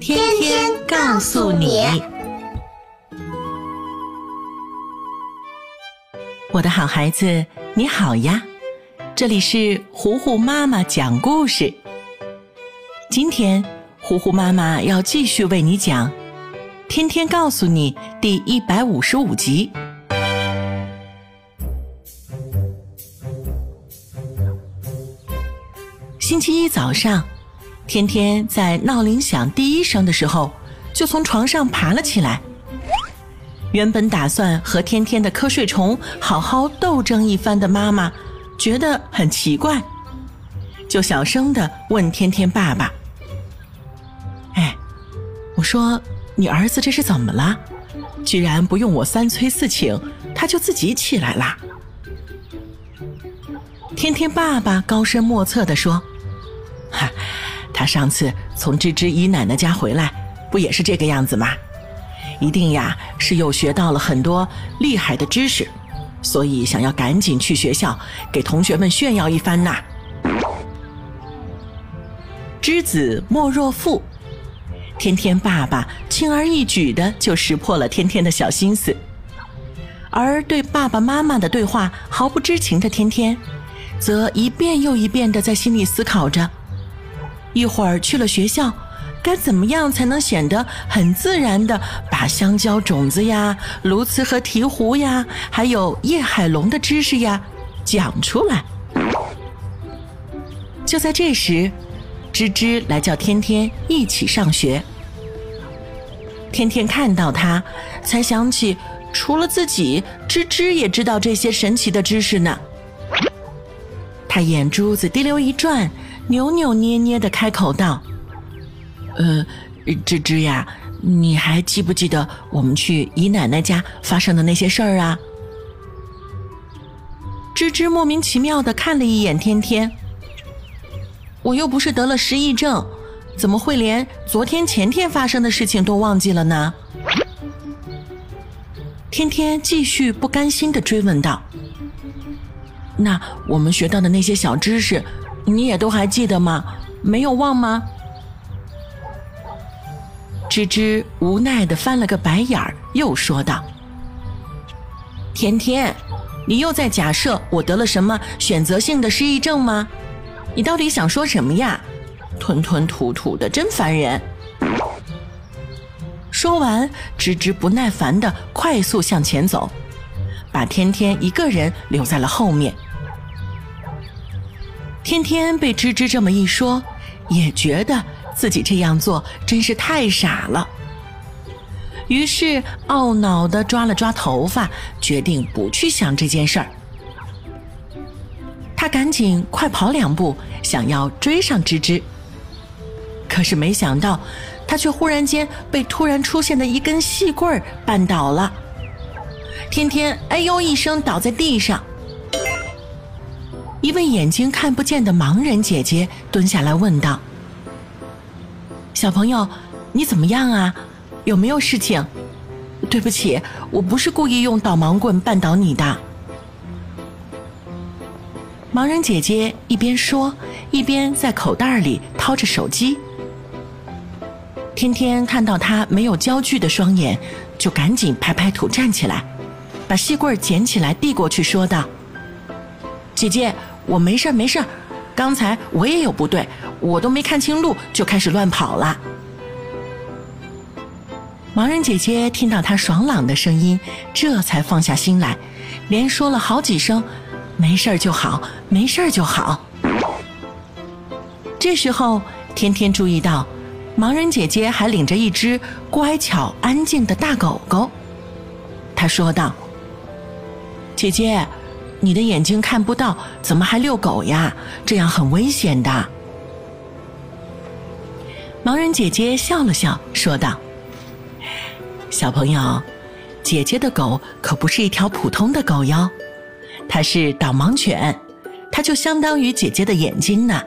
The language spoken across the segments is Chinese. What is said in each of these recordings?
天天告诉你，我的好孩子，你好呀！这里是糊糊妈妈讲故事。今天，糊糊妈妈要继续为你讲《天天告诉你》第一百五十五集。星期一早上。天天在闹铃响第一声的时候，就从床上爬了起来。原本打算和天天的瞌睡虫好好斗争一番的妈妈，觉得很奇怪，就小声的问天天爸爸：“哎，我说你儿子这是怎么了？居然不用我三催四请，他就自己起来啦？”天天爸爸高深莫测的说：“哈。”他上次从芝芝姨奶奶家回来，不也是这个样子吗？一定呀，是又学到了很多厉害的知识，所以想要赶紧去学校给同学们炫耀一番呐。知子莫若父，天天爸爸轻而易举的就识破了天天的小心思，而对爸爸妈妈的对话毫不知情的天天，则一遍又一遍的在心里思考着。一会儿去了学校，该怎么样才能显得很自然的把香蕉种子呀、鸬鹚和鹈鹕呀，还有叶海龙的知识呀讲出来？就在这时，芝芝来叫天天一起上学。天天看到他，才想起除了自己，芝芝也知道这些神奇的知识呢。他眼珠子滴溜一转。扭扭捏捏的开口道：“呃，芝芝呀，你还记不记得我们去姨奶奶家发生的那些事儿啊？”芝芝莫名其妙的看了一眼天天，我又不是得了失忆症，怎么会连昨天前天发生的事情都忘记了呢？天天继续不甘心的追问道：“那我们学到的那些小知识？”你也都还记得吗？没有忘吗？芝芝无奈的翻了个白眼儿，又说道：“天天，你又在假设我得了什么选择性的失忆症吗？你到底想说什么呀？吞吞吐吐的，真烦人。”说完，芝芝不耐烦的快速向前走，把天天一个人留在了后面。天天被芝芝这么一说，也觉得自己这样做真是太傻了。于是懊恼的抓了抓头发，决定不去想这件事儿。他赶紧快跑两步，想要追上芝芝。可是没想到，他却忽然间被突然出现的一根细棍绊倒了。天天哎呦一声倒在地上。一位眼睛看不见的盲人姐姐蹲下来问道：“小朋友，你怎么样啊？有没有事情？对不起，我不是故意用导盲棍绊倒你的。”盲人姐姐一边说，一边在口袋里掏着手机。天天看到她没有焦距的双眼，就赶紧拍拍土站起来，把细棍捡起来递过去，说道。姐姐，我没事儿没事儿，刚才我也有不对，我都没看清路就开始乱跑了。盲人姐姐听到他爽朗的声音，这才放下心来，连说了好几声没事儿就好，没事儿就好。这时候，天天注意到，盲人姐姐还领着一只乖巧安静的大狗狗。她说道：“姐姐，你的眼睛看不到，怎么还遛狗呀？这样很危险的。”盲人姐姐笑了笑，说道：“小朋友，姐姐的狗可不是一条普通的狗哟，它是导盲犬，它就相当于姐姐的眼睛呢。”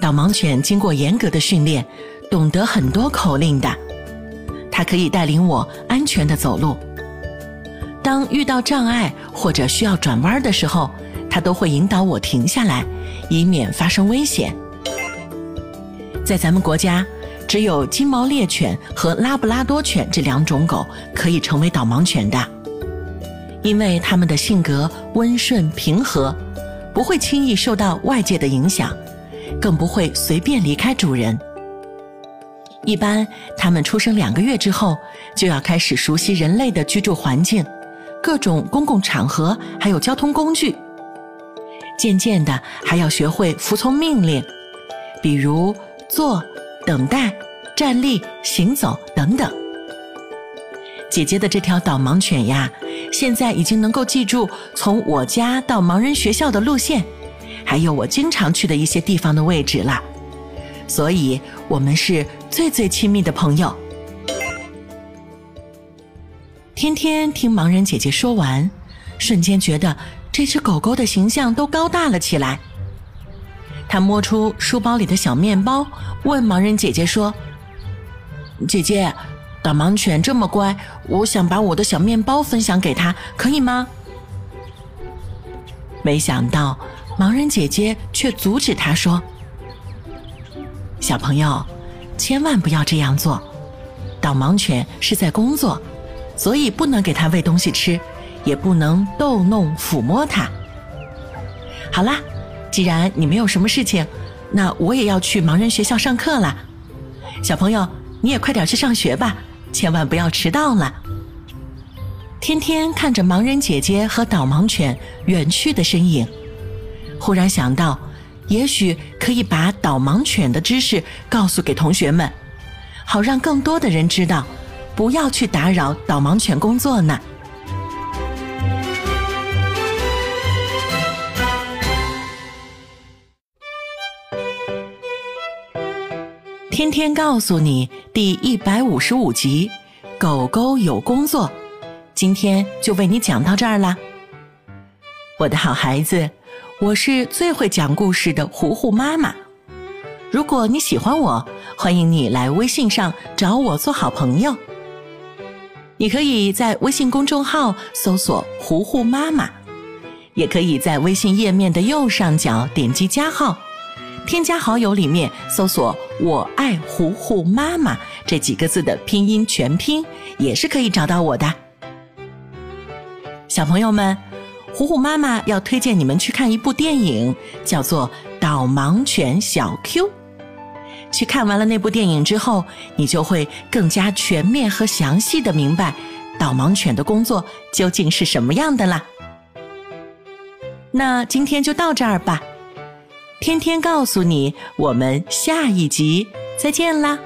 导盲犬经过严格的训练，懂得很多口令的。它可以带领我安全的走路。当遇到障碍或者需要转弯的时候，它都会引导我停下来，以免发生危险。在咱们国家，只有金毛猎犬和拉布拉多犬这两种狗可以成为导盲犬的，因为它们的性格温顺平和，不会轻易受到外界的影响。更不会随便离开主人。一般，它们出生两个月之后，就要开始熟悉人类的居住环境、各种公共场合，还有交通工具。渐渐的，还要学会服从命令，比如坐、等待、站立、行走等等。姐姐的这条导盲犬呀，现在已经能够记住从我家到盲人学校的路线。还有我经常去的一些地方的位置了，所以我们是最最亲密的朋友。天天听盲人姐姐说完，瞬间觉得这只狗狗的形象都高大了起来。他摸出书包里的小面包，问盲人姐姐说：“姐姐，导盲犬这么乖，我想把我的小面包分享给他，可以吗？”没想到。盲人姐姐却阻止他说：“小朋友，千万不要这样做。导盲犬是在工作，所以不能给它喂东西吃，也不能逗弄、抚摸它。好啦，既然你没有什么事情，那我也要去盲人学校上课了。小朋友，你也快点去上学吧，千万不要迟到了。”天天看着盲人姐姐和导盲犬远去的身影。忽然想到，也许可以把导盲犬的知识告诉给同学们，好让更多的人知道，不要去打扰导盲犬工作呢。天天告诉你第一百五十五集，狗狗有工作，今天就为你讲到这儿啦，我的好孩子。我是最会讲故事的糊糊妈妈。如果你喜欢我，欢迎你来微信上找我做好朋友。你可以在微信公众号搜索“糊糊妈妈”，也可以在微信页面的右上角点击加号，添加好友里面搜索“我爱糊糊妈妈”这几个字的拼音全拼，也是可以找到我的。小朋友们。糊糊妈妈要推荐你们去看一部电影，叫做《导盲犬小 Q》。去看完了那部电影之后，你就会更加全面和详细的明白导盲犬的工作究竟是什么样的啦。那今天就到这儿吧，天天告诉你，我们下一集再见啦。